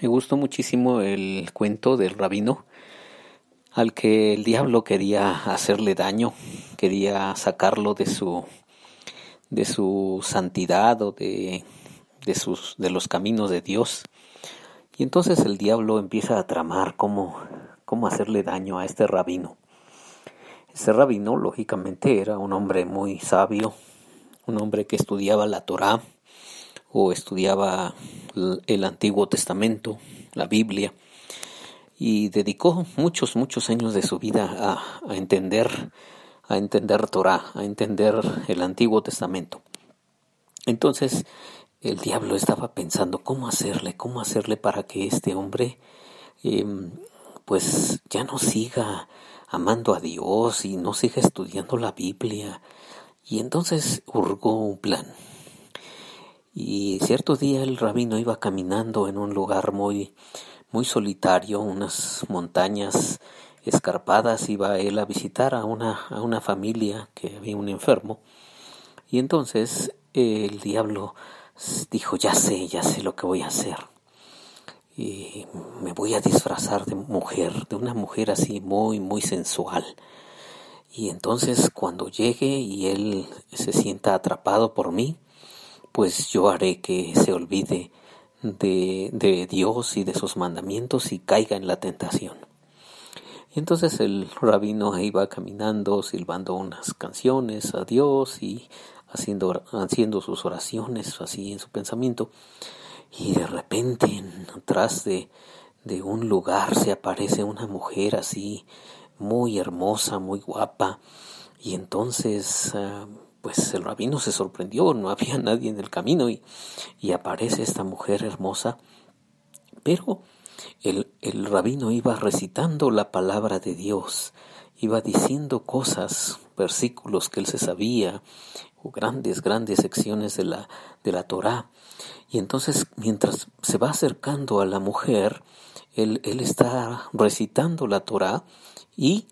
Me gustó muchísimo el cuento del rabino al que el diablo quería hacerle daño, quería sacarlo de su de su santidad o de, de sus de los caminos de Dios. Y entonces el diablo empieza a tramar cómo, cómo hacerle daño a este rabino. Este rabino, lógicamente, era un hombre muy sabio, un hombre que estudiaba la Torá o estudiaba el Antiguo Testamento, la Biblia, y dedicó muchos, muchos años de su vida a, entender, a entender Torah, a entender el Antiguo Testamento. Entonces, el diablo estaba pensando cómo hacerle, cómo hacerle para que este hombre, em, pues ya no siga amando a Dios y no siga estudiando la Biblia. Y entonces hurgó un plan. Y cierto día el rabino iba caminando en un lugar muy, muy solitario, unas montañas escarpadas, iba él a visitar a una, a una familia que había un enfermo. Y entonces el diablo dijo, ya sé, ya sé lo que voy a hacer. Y me voy a disfrazar de mujer, de una mujer así muy, muy sensual. Y entonces cuando llegue y él se sienta atrapado por mí, pues yo haré que se olvide de, de Dios y de sus mandamientos y caiga en la tentación. Y entonces el rabino iba caminando, silbando unas canciones a Dios y haciendo, haciendo sus oraciones así en su pensamiento. Y de repente, atrás de, de un lugar se aparece una mujer así, muy hermosa, muy guapa. Y entonces ah, pues el rabino se sorprendió, no había nadie en el camino y, y aparece esta mujer hermosa, pero el, el rabino iba recitando la palabra de Dios, iba diciendo cosas, versículos que él se sabía, o grandes, grandes secciones de la, de la Torá. Y entonces, mientras se va acercando a la mujer, él, él está recitando la Torá y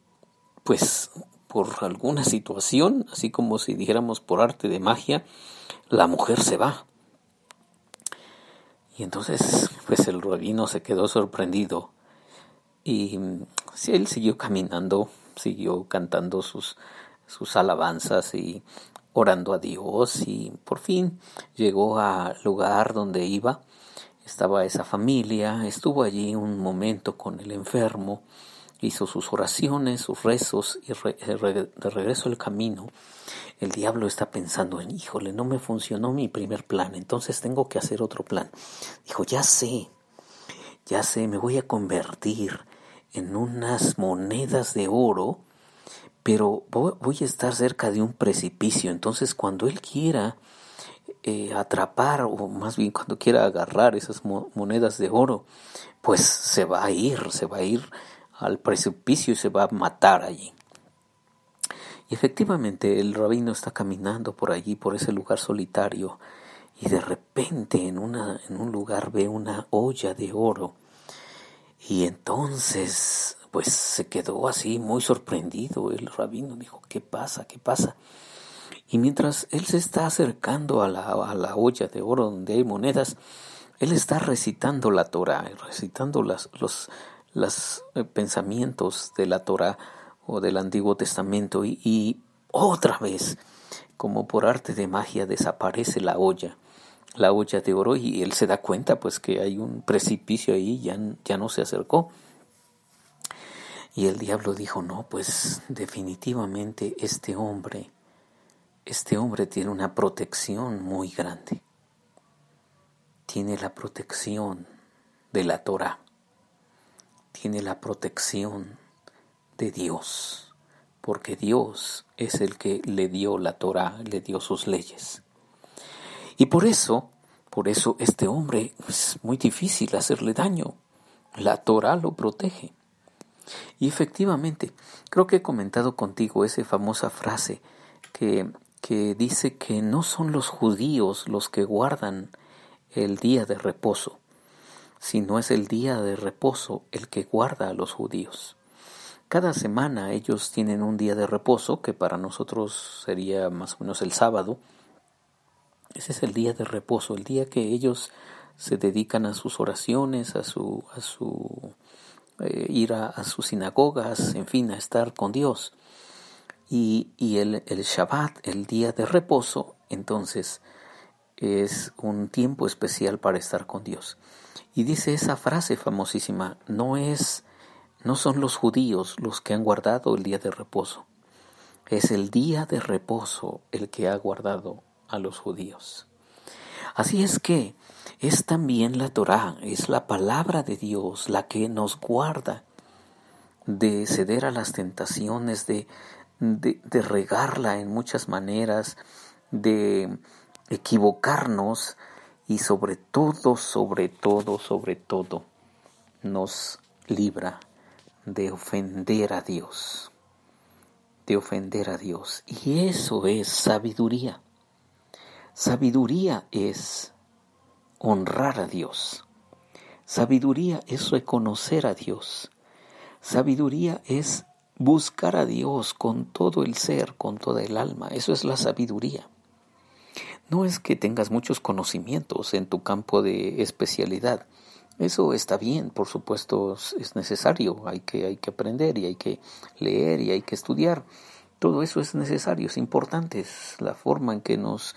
pues por alguna situación, así como si dijéramos por arte de magia, la mujer se va. Y entonces, pues el rabino se quedó sorprendido y él siguió caminando, siguió cantando sus, sus alabanzas y orando a Dios y por fin llegó al lugar donde iba. Estaba esa familia, estuvo allí un momento con el enfermo hizo sus oraciones, sus rezos y de regreso al camino, el diablo está pensando en, híjole, no me funcionó mi primer plan, entonces tengo que hacer otro plan. Dijo, ya sé, ya sé, me voy a convertir en unas monedas de oro, pero voy a estar cerca de un precipicio, entonces cuando él quiera eh, atrapar, o más bien cuando quiera agarrar esas monedas de oro, pues se va a ir, se va a ir al precipicio y se va a matar allí. Y efectivamente el rabino está caminando por allí, por ese lugar solitario, y de repente en, una, en un lugar ve una olla de oro. Y entonces, pues se quedó así muy sorprendido. El rabino dijo, ¿qué pasa? ¿Qué pasa? Y mientras él se está acercando a la, a la olla de oro donde hay monedas, él está recitando la Torah, recitando las, los, los eh, pensamientos de la Torah o del Antiguo Testamento y, otra vez, como por arte de magia, desaparece la olla, la olla de oro y él se da cuenta pues que hay un precipicio ahí, ya, ya no se acercó. Y el diablo dijo, no, pues definitivamente este hombre, este hombre tiene una protección muy grande. Tiene la protección de la Torah tiene la protección de Dios, porque Dios es el que le dio la Torah, le dio sus leyes. Y por eso, por eso este hombre es muy difícil hacerle daño. La Torah lo protege. Y efectivamente, creo que he comentado contigo esa famosa frase que, que dice que no son los judíos los que guardan el día de reposo, no es el día de reposo el que guarda a los judíos. Cada semana ellos tienen un día de reposo, que para nosotros sería más o menos el sábado. Ese es el día de reposo, el día que ellos se dedican a sus oraciones, a su, su eh, ir a, sus sinagogas, en fin, a estar con Dios. Y, y el, el Shabbat, el día de reposo, entonces es un tiempo especial para estar con Dios. Y dice esa frase famosísima, no es no son los judíos los que han guardado el día de reposo, es el día de reposo el que ha guardado a los judíos. Así es que es también la Torá, es la palabra de Dios la que nos guarda de ceder a las tentaciones, de, de, de regarla en muchas maneras, de equivocarnos y sobre todo, sobre todo, sobre todo, nos libra de ofender a Dios, de ofender a Dios. Y eso es sabiduría. Sabiduría es honrar a Dios. Sabiduría es reconocer a Dios. Sabiduría es buscar a Dios con todo el ser, con toda el alma. Eso es la sabiduría. No es que tengas muchos conocimientos en tu campo de especialidad. Eso está bien, por supuesto, es necesario. Hay que, hay que aprender y hay que leer y hay que estudiar. Todo eso es necesario, es importante, es la forma en que nos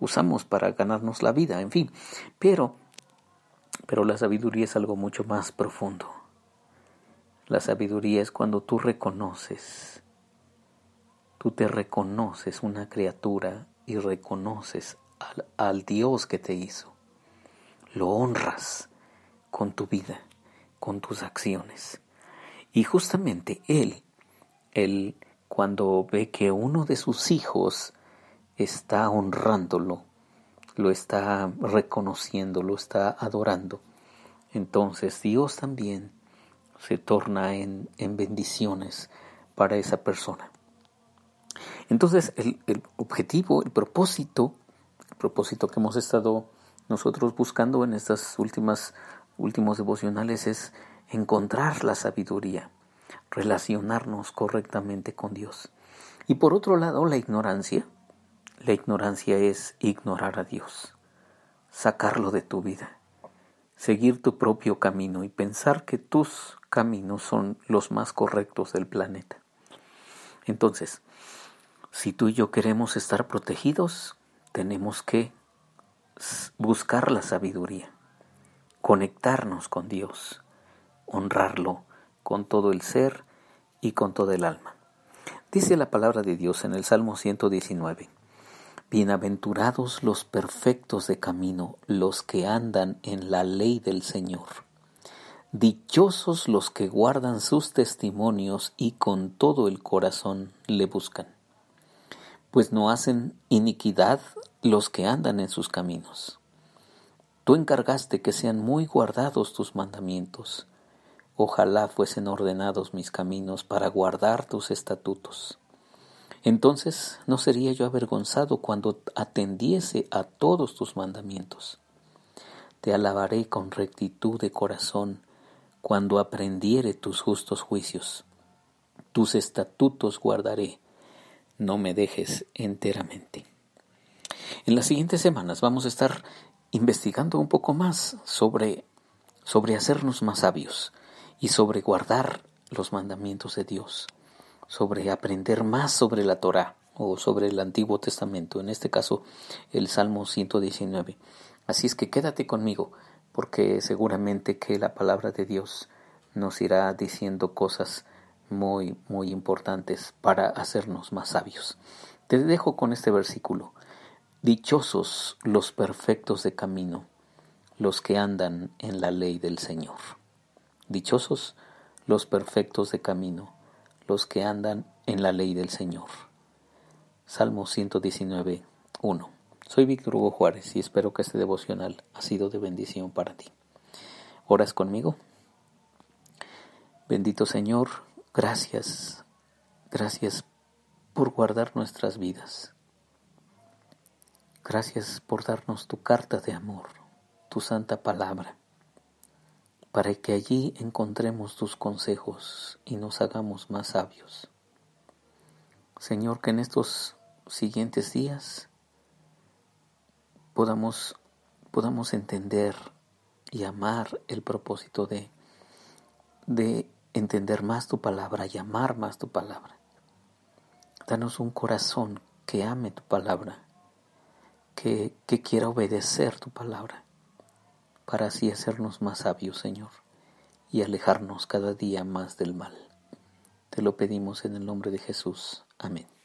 usamos para ganarnos la vida, en fin. Pero, pero la sabiduría es algo mucho más profundo. La sabiduría es cuando tú reconoces, tú te reconoces una criatura y reconoces al, al Dios que te hizo. Lo honras con tu vida, con tus acciones. Y justamente Él, Él cuando ve que uno de sus hijos está honrándolo, lo está reconociendo, lo está adorando, entonces Dios también se torna en, en bendiciones para esa persona. Entonces el, el, objetivo, el propósito, el propósito que hemos estado nosotros buscando en estas últimas últimos devocionales es encontrar la sabiduría, relacionarnos correctamente con Dios. Y por otro lado, la ignorancia, la ignorancia es ignorar a Dios, sacarlo de tu vida, seguir tu propio camino y pensar que tus caminos son los más correctos del planeta. Entonces, si tú y yo queremos estar protegidos, tenemos que buscar la sabiduría, conectarnos con Dios, honrarlo con todo el ser y con todo el alma. Dice la palabra de Dios en el Salmo 119. Bienaventurados los perfectos de camino, los que andan en la ley del Señor. Dichosos los que guardan sus testimonios y con todo el corazón le buscan. Pues no hacen iniquidad los que andan en sus caminos. Tú encargaste que sean muy guardados tus mandamientos. Ojalá fuesen ordenados mis caminos para guardar tus estatutos. Entonces no sería yo avergonzado cuando atendiese a todos tus mandamientos. Te alabaré con rectitud de corazón cuando aprendiere tus justos juicios. Tus estatutos guardaré, no me dejes enteramente. En las siguientes semanas vamos a estar investigando un poco más sobre, sobre hacernos más sabios y sobre guardar los mandamientos de Dios sobre aprender más sobre la Torah o sobre el Antiguo Testamento, en este caso el Salmo 119. Así es que quédate conmigo, porque seguramente que la palabra de Dios nos irá diciendo cosas muy, muy importantes para hacernos más sabios. Te dejo con este versículo. Dichosos los perfectos de camino, los que andan en la ley del Señor. Dichosos los perfectos de camino, los que andan en la ley del Señor. Salmo 119, 1. Soy Víctor Hugo Juárez y espero que este devocional ha sido de bendición para ti. ¿Oras conmigo? Bendito Señor, gracias, gracias por guardar nuestras vidas. Gracias por darnos tu carta de amor, tu santa palabra para que allí encontremos tus consejos y nos hagamos más sabios. Señor, que en estos siguientes días podamos, podamos entender y amar el propósito de, de entender más tu palabra y amar más tu palabra. Danos un corazón que ame tu palabra, que, que quiera obedecer tu palabra, para así hacernos más sabios, Señor, y alejarnos cada día más del mal. Te lo pedimos en el nombre de Jesús. Amén.